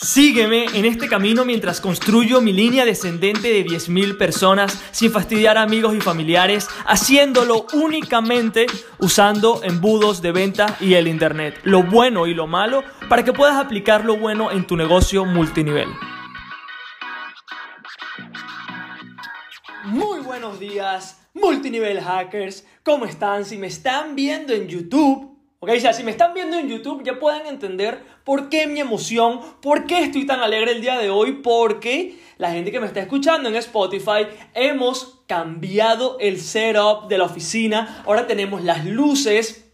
Sígueme en este camino mientras construyo mi línea descendente de 10.000 personas sin fastidiar a amigos y familiares, haciéndolo únicamente usando embudos de venta y el Internet, lo bueno y lo malo, para que puedas aplicar lo bueno en tu negocio multinivel. Muy buenos días, multinivel hackers, ¿cómo están? Si me están viendo en YouTube, Ok, o sea, si me están viendo en YouTube ya pueden entender por qué mi emoción, por qué estoy tan alegre el día de hoy, porque la gente que me está escuchando en Spotify hemos cambiado el setup de la oficina. Ahora tenemos las luces,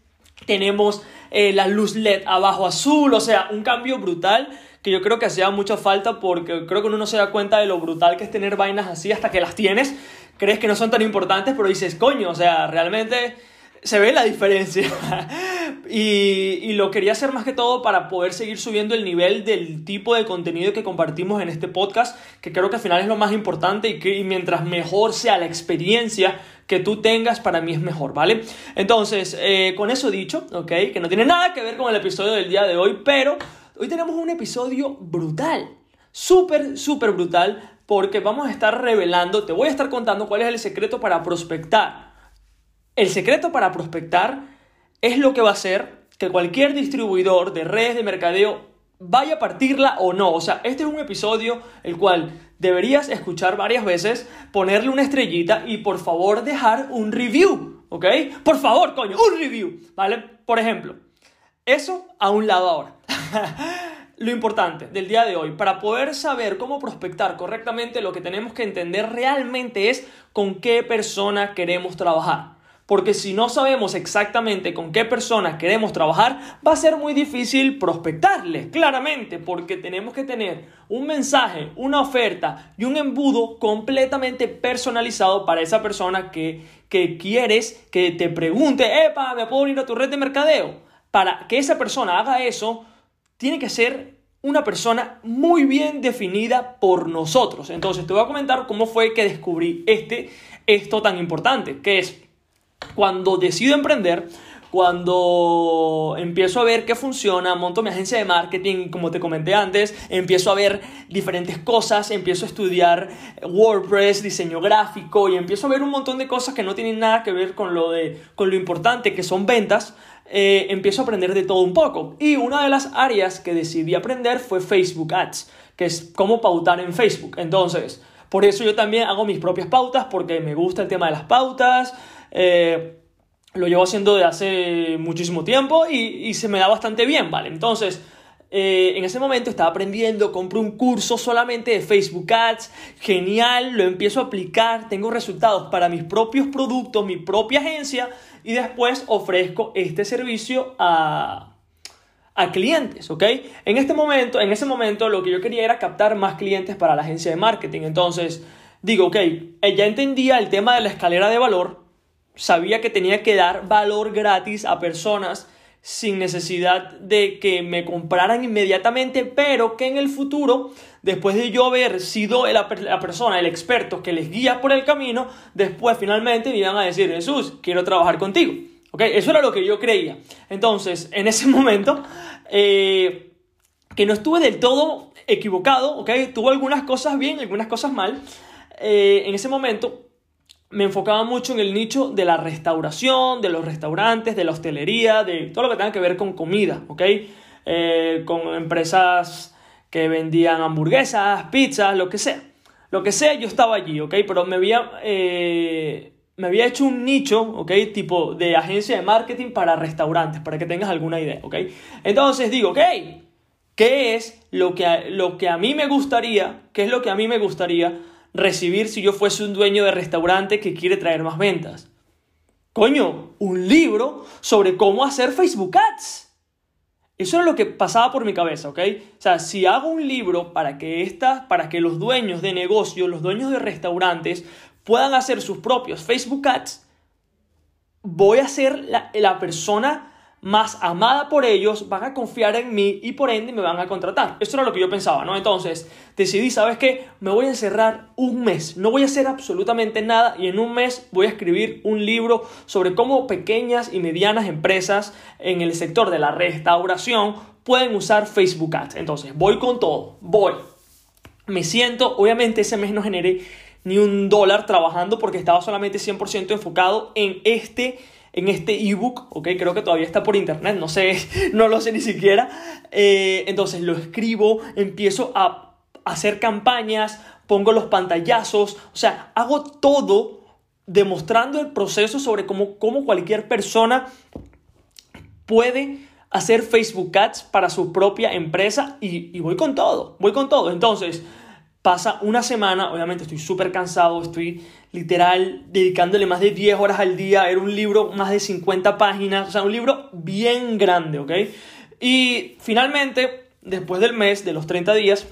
tenemos eh, la luz LED abajo azul, o sea, un cambio brutal que yo creo que hacía mucha falta porque creo que uno no se da cuenta de lo brutal que es tener vainas así hasta que las tienes. Crees que no son tan importantes, pero dices, coño, o sea, realmente se ve la diferencia. y, lo quería hacer más que todo para poder seguir subiendo el nivel del tipo de contenido que compartimos en este podcast, que creo que al final es lo más importante y que mientras mejor sea la experiencia que tú tengas, para mí es mejor, ¿vale? Entonces, eh, con eso dicho, ¿ok? Que no tiene nada que ver con el episodio del día de hoy, pero hoy tenemos un episodio brutal, súper, súper brutal, porque vamos a estar revelando, te voy a estar contando cuál es el secreto para prospectar el secreto para prospectar es lo que va a hacer que cualquier distribuidor de redes de mercadeo vaya a partirla o no. O sea, este es un episodio el cual deberías escuchar varias veces, ponerle una estrellita y por favor dejar un review, ¿ok? Por favor, coño, un review, ¿vale? Por ejemplo, eso a un lado ahora. lo importante del día de hoy, para poder saber cómo prospectar correctamente, lo que tenemos que entender realmente es con qué persona queremos trabajar. Porque si no sabemos exactamente con qué persona queremos trabajar, va a ser muy difícil prospectarle, claramente, porque tenemos que tener un mensaje, una oferta y un embudo completamente personalizado para esa persona que, que quieres que te pregunte, epa, ¿me puedo unir a tu red de mercadeo? Para que esa persona haga eso, tiene que ser una persona muy bien definida por nosotros. Entonces te voy a comentar cómo fue que descubrí este, esto tan importante, que es cuando decido emprender, cuando empiezo a ver qué funciona, monto mi agencia de marketing, como te comenté antes, empiezo a ver diferentes cosas, empiezo a estudiar WordPress, diseño gráfico y empiezo a ver un montón de cosas que no tienen nada que ver con lo, de, con lo importante que son ventas, eh, empiezo a aprender de todo un poco. Y una de las áreas que decidí aprender fue Facebook Ads, que es cómo pautar en Facebook. Entonces, por eso yo también hago mis propias pautas, porque me gusta el tema de las pautas. Eh, lo llevo haciendo de hace muchísimo tiempo y, se me da bastante bien, ¿vale? Entonces, eh, en ese momento estaba aprendiendo, compro un curso solamente de Facebook Ads, genial, lo empiezo a aplicar, tengo resultados para mis propios productos, mi propia agencia y después ofrezco este servicio a, a clientes, ¿ok? En este momento, en ese momento lo que yo quería era captar más clientes para la agencia de marketing, entonces digo, ok, eh, ya entendía el tema de la escalera de valor, sabía que tenía que dar valor gratis a personas sin necesidad de que me compraran inmediatamente, pero que en el futuro, después de yo haber sido la, persona, el experto que les guía por el camino, después finalmente me iban a decir, Jesús, quiero trabajar contigo. ¿Okay? Eso era lo que yo creía. Entonces, en ese momento, eh, que no estuve del todo equivocado, ¿ok? Tuvo algunas cosas bien, algunas cosas mal. Eh, en ese momento me enfocaba mucho en el nicho de la restauración, de los restaurantes, de la hostelería, de todo lo que tenga que ver con comida, ¿ok? Eh, con empresas que vendían hamburguesas, pizzas, lo que sea. Lo que sea, yo estaba allí, ¿ok? Pero me había, eh, me había hecho un nicho, ¿ok? Tipo de agencia de marketing para restaurantes, para que tengas alguna idea, ¿ok? Entonces digo, ok, ¿qué es lo que, lo que a mí me gustaría? ¿Qué es lo que a mí me gustaría? Recibir si yo fuese un dueño de restaurante que quiere traer más ventas? Coño, un libro sobre cómo hacer Facebook Ads. Eso era lo que pasaba por mi cabeza, ¿ok? O sea, si hago un libro para que, esta, para que los dueños de negocios, los dueños de restaurantes puedan hacer sus propios Facebook Ads, voy a ser la, la persona más amada por ellos, van a confiar en mí y por ende me van a contratar. Eso era lo que yo pensaba, ¿no? Entonces decidí, ¿sabes qué? Me voy a encerrar un mes, no voy a hacer absolutamente nada y en un mes voy a escribir un libro sobre cómo pequeñas y medianas empresas en el sector de la restauración pueden usar Facebook Ads. Entonces, voy con todo, voy. Me siento, obviamente ese mes no generé ni un dólar trabajando porque estaba solamente 100% enfocado en este en este ebook, ok, creo que todavía está por internet, no sé, no lo sé ni siquiera. Eh, entonces lo escribo, empiezo a hacer campañas, pongo los pantallazos, o sea, hago todo demostrando el proceso sobre cómo, cómo cualquier persona puede hacer Facebook Ads para su propia empresa y, y voy con todo, voy con todo. Entonces, pasa una semana, obviamente estoy súper cansado, estoy literal dedicándole más de 10 horas al día, era un libro más de 50 páginas, o sea, un libro bien grande, ¿ok? Y finalmente, después del mes, de los 30 días,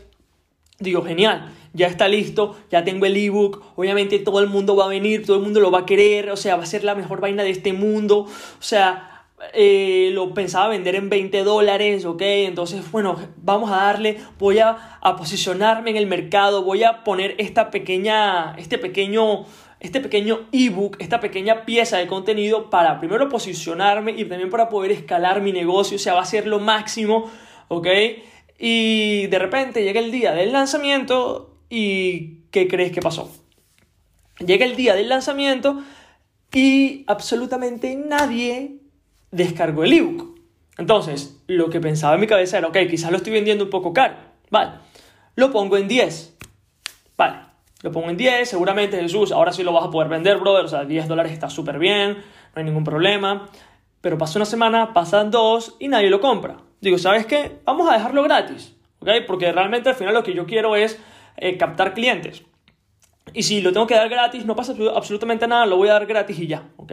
digo, genial, ya está listo, ya tengo el ebook, obviamente todo el mundo va a venir, todo el mundo lo va a querer, o sea, va a ser la mejor vaina de este mundo, o sea, eh, lo pensaba vender en 20 dólares, ok, entonces, bueno, vamos a darle, voy a, a, posicionarme en el mercado, voy a poner esta pequeña, este pequeño, este pequeño ebook, esta pequeña pieza de contenido para primero posicionarme y también para poder escalar mi negocio, o sea, va a ser lo máximo, ok, y de repente llega el día del lanzamiento y ¿qué crees que pasó? Llega el día del lanzamiento y absolutamente nadie descargó el ebook. Entonces, lo que pensaba en mi cabeza era, ok, quizás lo estoy vendiendo un poco caro. Vale, lo pongo en 10. Vale, lo pongo en 10, seguramente Jesús, ahora sí lo vas a poder vender, brother. O sea, 10 dólares está súper bien, no hay ningún problema. Pero pasa una semana, pasan dos y nadie lo compra. Digo, ¿sabes qué? Vamos a dejarlo gratis, ¿ok? Porque realmente al final lo que yo quiero es eh, captar clientes. Y si lo tengo que dar gratis, no pasa absolutamente nada, lo voy a dar gratis y ya, ¿ok?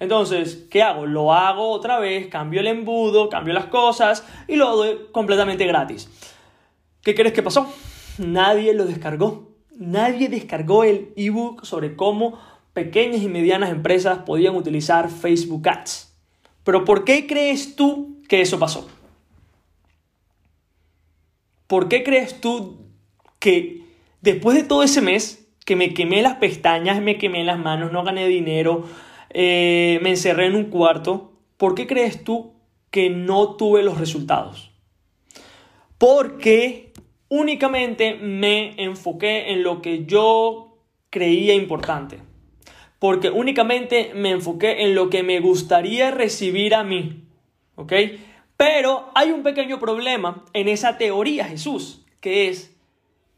Entonces, ¿qué hago? Lo hago otra vez, cambio el embudo, cambio las cosas y lo doy completamente gratis. ¿Qué crees que pasó? Nadie lo descargó. Nadie descargó el ebook sobre cómo pequeñas y medianas empresas podían utilizar Facebook Ads. Pero ¿por qué crees tú que eso pasó? ¿Por qué crees tú que después de todo ese mes que me quemé las pestañas, me quemé las manos, no gané dinero, eh, me encerré en un cuarto, ¿por qué crees tú que no tuve los resultados? Porque únicamente me enfoqué en lo que yo creía importante. Porque únicamente me enfoqué en lo que me gustaría recibir a mí. ¿Ok? Pero hay un pequeño problema en esa teoría, Jesús, que es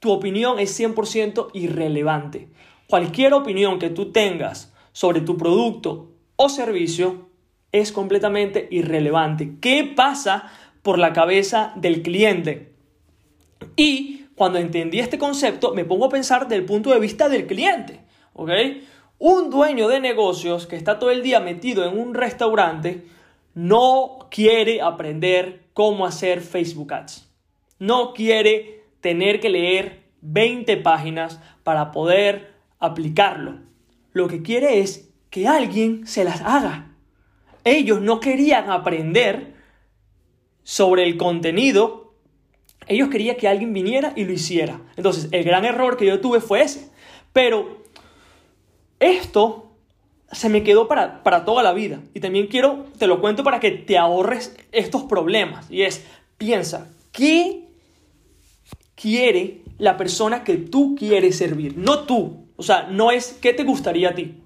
tu opinión es 100% irrelevante. Cualquier opinión que tú tengas sobre tu producto o servicio es completamente irrelevante. ¿Qué pasa por la cabeza del cliente? Y cuando entendí este concepto, me pongo a pensar del punto de vista del cliente. ¿Ok? Un dueño de negocios que está todo el día metido en un restaurante no quiere aprender cómo hacer Facebook Ads. No quiere tener que leer 20 páginas para poder aplicarlo. Lo que quiere es que alguien se las haga. Ellos no querían aprender sobre el contenido, ellos querían que alguien viniera y lo hiciera. Entonces, el gran error que yo tuve fue ese. Pero esto se me quedó para, para toda la vida. Y también quiero, te lo cuento para que te ahorres estos problemas. Y es, piensa, ¿qué quiere la persona que tú quieres servir, no tú. O sea, no es qué te gustaría a ti.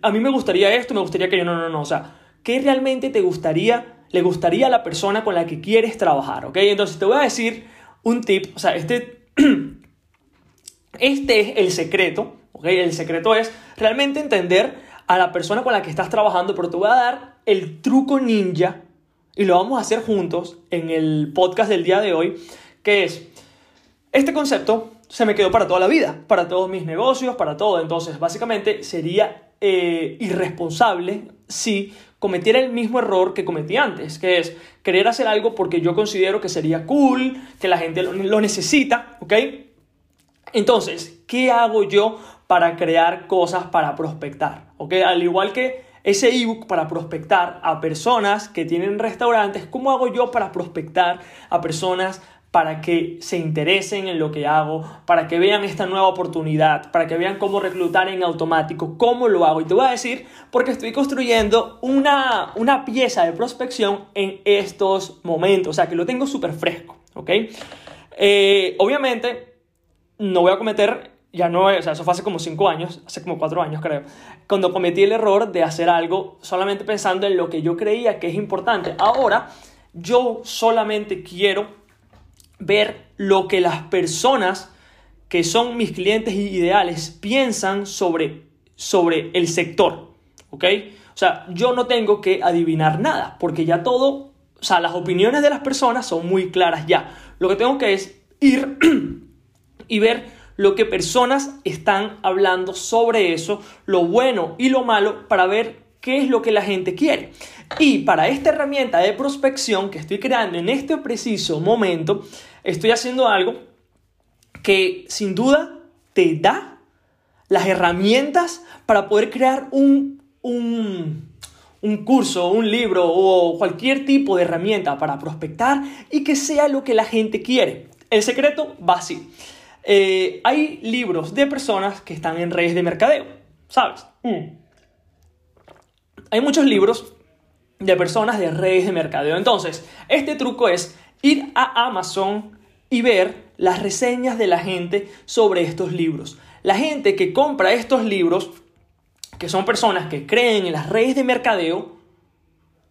A mí me gustaría esto, me gustaría que yo no, no, no. O sea, ¿qué realmente te gustaría, le gustaría a la persona con la que quieres trabajar? ¿Ok? Entonces te voy a decir un tip. O sea, este, este es el secreto. ¿Ok? El secreto es realmente entender a la persona con la que estás trabajando, pero te voy a dar el truco ninja y lo vamos a hacer juntos en el podcast del día de hoy, que es este concepto se me quedó para toda la vida, para todos mis negocios, para todo. Entonces, básicamente sería eh, irresponsable si cometiera el mismo error que cometí antes, que es querer hacer algo porque yo considero que sería cool, que la gente lo, necesita, ¿ok? Entonces, ¿qué hago yo para crear cosas para prospectar? ¿Ok? Al igual que ese ebook para prospectar a personas que tienen restaurantes, ¿cómo hago yo para prospectar a personas para que se interesen en lo que hago, para que vean esta nueva oportunidad, para que vean cómo reclutar en automático, cómo lo hago. Y te voy a decir porque estoy construyendo una, una pieza de prospección en estos momentos, o sea que lo tengo súper fresco, ¿ok? Eh, obviamente, no voy a cometer, ya no, o sea, eso fue hace como 5 años, hace como 4 años creo, cuando cometí el error de hacer algo solamente pensando en lo que yo creía que es importante. Ahora, yo solamente quiero ver lo que las personas que son mis clientes ideales piensan sobre, sobre el sector, ¿ok? O sea, yo no tengo que adivinar nada, porque ya todo, o sea, las opiniones de las personas son muy claras ya. Lo que tengo que es ir y ver lo que personas están hablando sobre eso, lo bueno y lo malo, para ver qué es lo que la gente quiere. Y para esta herramienta de prospección que estoy creando en este preciso momento, estoy haciendo algo que sin duda te da las herramientas para poder crear un, un, un curso, un libro o cualquier tipo de herramienta para prospectar y que sea lo que la gente quiere. El secreto va así. Eh, hay libros de personas que están en redes de mercadeo, ¿sabes? Mm. Hay muchos libros de personas de redes de mercadeo. Entonces, este truco es ir a Amazon y ver las reseñas de la gente sobre estos libros. La gente que compra estos libros, que son personas que creen en las redes de mercadeo,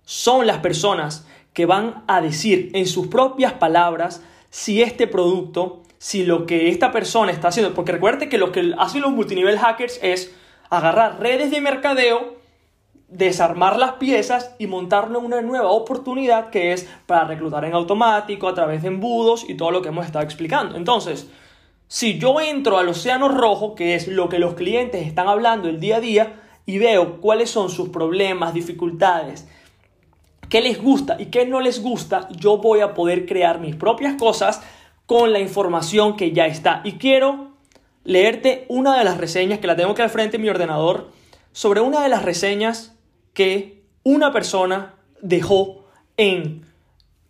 son las personas que van a decir en sus propias palabras si este producto, si lo que esta persona está haciendo, porque recuerde que lo que hacen los multinivel hackers es agarrar redes de mercadeo desarmar las piezas y montarlo en una nueva oportunidad que es para reclutar en automático, a través de embudos y todo lo que hemos estado explicando. Entonces, si yo entro al océano rojo, que es lo que los clientes están hablando el día a día, y veo cuáles son sus problemas, dificultades, qué les gusta y qué no les gusta, yo voy a poder crear mis propias cosas con la información que ya está. Y quiero leerte una de las reseñas que la tengo que al frente en mi ordenador sobre una de las reseñas que una persona dejó en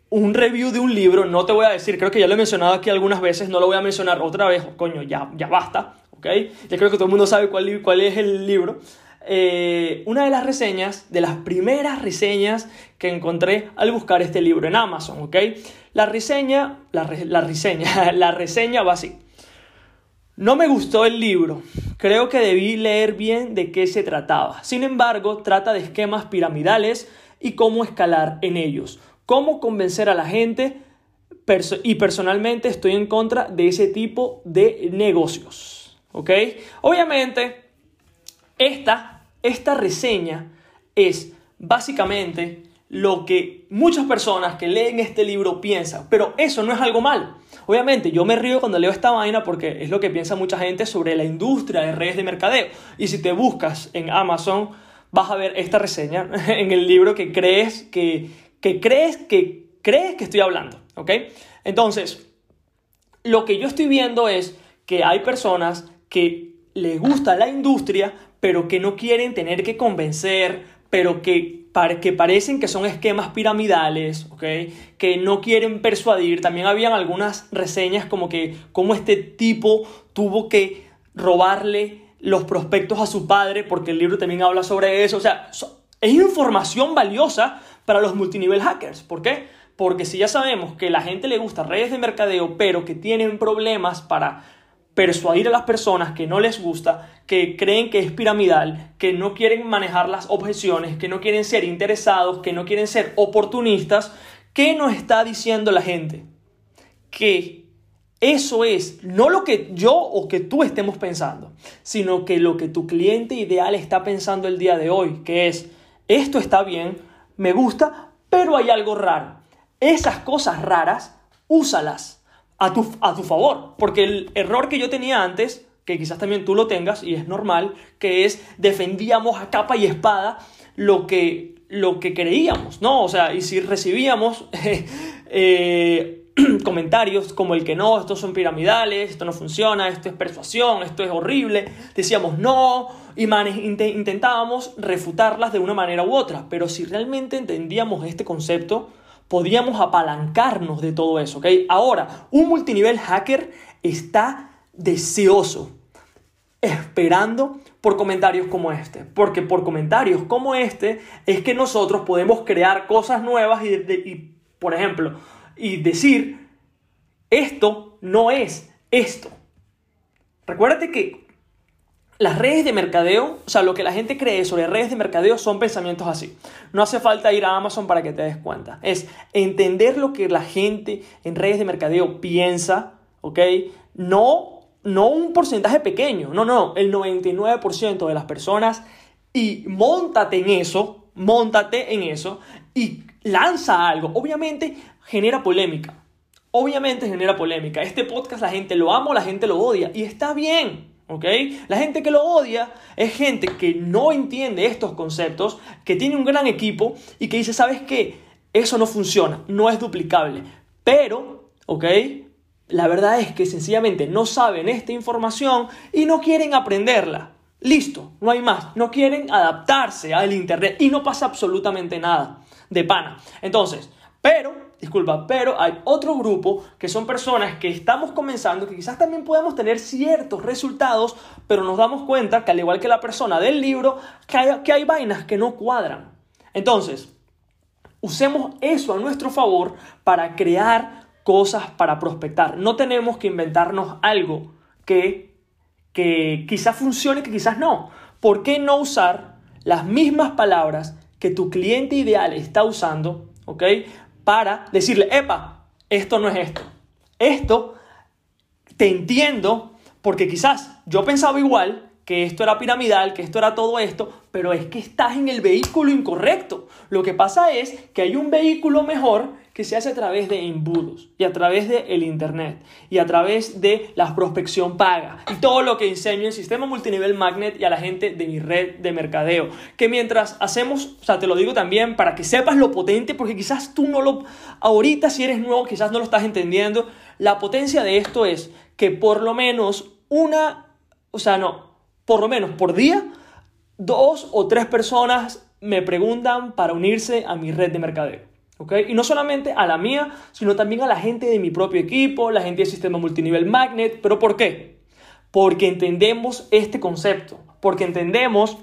un review de un libro, no te voy a decir, creo que ya lo he mencionado aquí algunas veces, no lo voy a mencionar otra vez, coño, ya, ya basta, ¿ok? Ya creo que todo el mundo sabe cuál, cuál es el libro. Eh, una de las reseñas, de las primeras reseñas que encontré al buscar este libro en Amazon, ¿ok? La reseña, la, la reseña, la reseña va así. No me gustó el libro. Creo que debí leer bien de qué se trataba. Sin embargo, trata de esquemas piramidales y cómo escalar en ellos. Cómo convencer a la gente y personalmente estoy en contra de ese tipo de negocios. ¿Ok? Obviamente, esta, esta reseña es básicamente lo que muchas personas que leen este libro piensan, pero eso no es algo mal. Obviamente, yo me río cuando leo esta vaina porque es lo que piensa mucha gente sobre la industria de redes de mercadeo. Y si te buscas en Amazon, vas a ver esta reseña en el libro que crees que, que crees que crees que estoy hablando, ¿ok? Entonces, lo que yo estoy viendo es que hay personas que les gusta la industria, pero que no quieren tener que convencer, pero que que parecen que son esquemas piramidales, que no quieren persuadir. También habían algunas reseñas como que cómo este tipo tuvo que robarle los prospectos a su padre, porque el libro también habla sobre eso. O sea, es información valiosa para los multinivel hackers. ¿Por qué? Porque si ya sabemos que la gente le gusta redes de mercadeo, pero que tienen problemas para persuadir a las personas que no les gusta, que creen que es piramidal, que no quieren manejar las objeciones, que no quieren ser interesados, que no quieren ser oportunistas, ¿qué nos está diciendo la gente? Que eso es no lo que yo o que tú estemos pensando, sino que lo que tu cliente ideal está pensando el día de hoy, que es, esto está bien, me gusta, pero hay algo raro. Esas cosas raras, úsalas a tu, a tu favor. Porque el error que yo tenía antes, que quizás también tú lo tengas y es normal, que es defendíamos a capa y espada lo que, lo que creíamos, ¿no? O sea, y si recibíamos eh, comentarios como el que no, estos son piramidales, esto no funciona, esto es persuasión, esto es horrible, decíamos no y intentábamos refutarlas de una manera u otra, pero si realmente entendíamos este concepto, podríamos apalancarnos de todo eso, ¿ok? Ahora, un multinivel hacker está deseoso, esperando por comentarios como este, porque por comentarios como este es que nosotros podemos crear cosas nuevas y, y por ejemplo, y decir, esto no es esto. Recuérdate que las redes de mercadeo, o sea, lo que la gente cree sobre redes de mercadeo son pensamientos así. No hace falta ir a Amazon para que te des cuenta. Es entender lo que la gente en redes de mercadeo piensa, ¿ok? No, no un porcentaje pequeño, no, no, el 99% de las personas y montate en eso, montate en eso y lanza algo. Obviamente genera polémica. Obviamente genera polémica. Este podcast la gente lo ama la gente lo odia y está bien. ¿Ok? La gente que lo odia es gente que no entiende estos conceptos, que tiene un gran equipo y que dice, ¿sabes qué? Eso no funciona, no es duplicable. Pero, ¿ok? La verdad es que sencillamente no saben esta información y no quieren aprenderla. Listo, no hay más. No quieren adaptarse al Internet y no pasa absolutamente nada de pana. Entonces, pero disculpa, pero hay otro grupo que son personas que estamos comenzando, que quizás también podemos tener ciertos resultados, pero nos damos cuenta que al igual que la persona del libro, que hay, que hay vainas que no cuadran. Entonces, usemos eso a nuestro favor para crear cosas para prospectar. No tenemos que inventarnos algo que, que quizás funcione, que quizás no. ¿Por qué no usar las mismas palabras que tu cliente ideal está usando, ¿ok? Para decirle, epa, esto no es esto. Esto te entiendo porque quizás yo pensaba igual que esto era piramidal, que esto era todo esto, pero es que estás en el vehículo incorrecto. Lo que pasa es que hay un vehículo mejor que se hace a través de embudos y a través del el Internet y a través de la prospección paga y todo lo que enseño en Sistema Multinivel Magnet y a la gente de mi red de mercadeo. Que mientras hacemos, o sea, te lo digo también para que sepas lo potente, porque quizás tú no lo, ahorita si eres nuevo, quizás no lo estás entendiendo, la potencia de esto es que por lo menos una, o sea, no, por lo menos por día, dos o tres personas me preguntan para unirse a mi red de mercadeo. Y no solamente a la mía, sino también a la gente de mi propio equipo, la gente del sistema multinivel Magnet. ¿Pero por qué? Porque entendemos este concepto, porque entendemos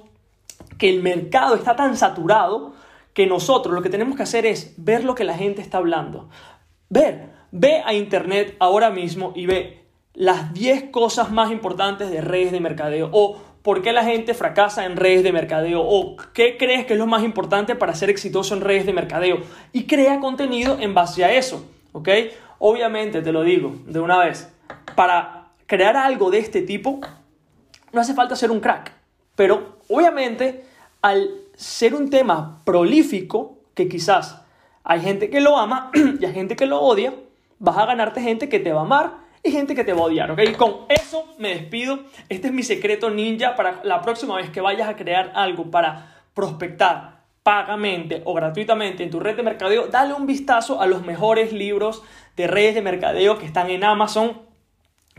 que el mercado está tan saturado que nosotros lo que tenemos que hacer es ver lo que la gente está hablando. Ver, ve a internet ahora mismo y ve las 10 cosas más importantes de redes de mercadeo o ¿Por qué la gente fracasa en redes de mercadeo? ¿O qué crees que es lo más importante para ser exitoso en redes de mercadeo? Y crea contenido en base a eso, ¿ok? Obviamente, te lo digo de una vez, para crear algo de este tipo, no hace falta ser un crack. Pero obviamente, al ser un tema prolífico, que quizás hay gente que lo ama y hay gente que lo odia, vas a ganarte gente que te va a amar y gente que te va a odiar, ¿ok? Con eso me despido. Este es mi secreto ninja para la próxima vez que vayas a crear algo para prospectar pagamente o gratuitamente en tu red de mercadeo, dale un vistazo a los mejores libros de redes de mercadeo que están en Amazon.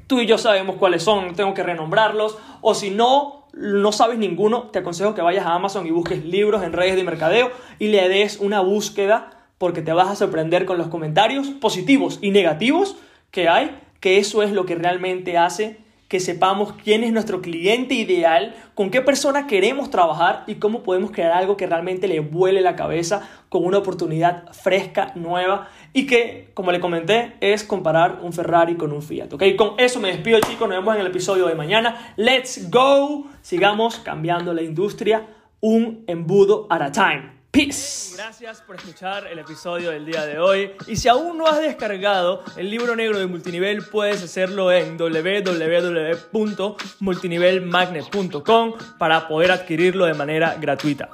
Tú y yo sabemos cuáles son, no tengo que renombrarlos. O si no, no sabes ninguno, te aconsejo que vayas a Amazon y busques libros en redes de mercadeo y le des una búsqueda porque te vas a sorprender con los comentarios positivos y negativos que hay que eso es lo que realmente hace que sepamos quién es nuestro cliente ideal, con qué persona queremos trabajar y cómo podemos crear algo que realmente le vuele la cabeza con una oportunidad fresca, nueva y que, como le comenté, es comparar un Ferrari con un Fiat. ¿ok? Con eso me despido chicos, nos vemos en el episodio de mañana. Let's go, sigamos cambiando la industria un embudo at a time. Gracias por escuchar el episodio del día de hoy. Y si aún no has descargado el libro negro de multinivel, puedes hacerlo en www.multinivelmagnet.com para poder adquirirlo de manera gratuita.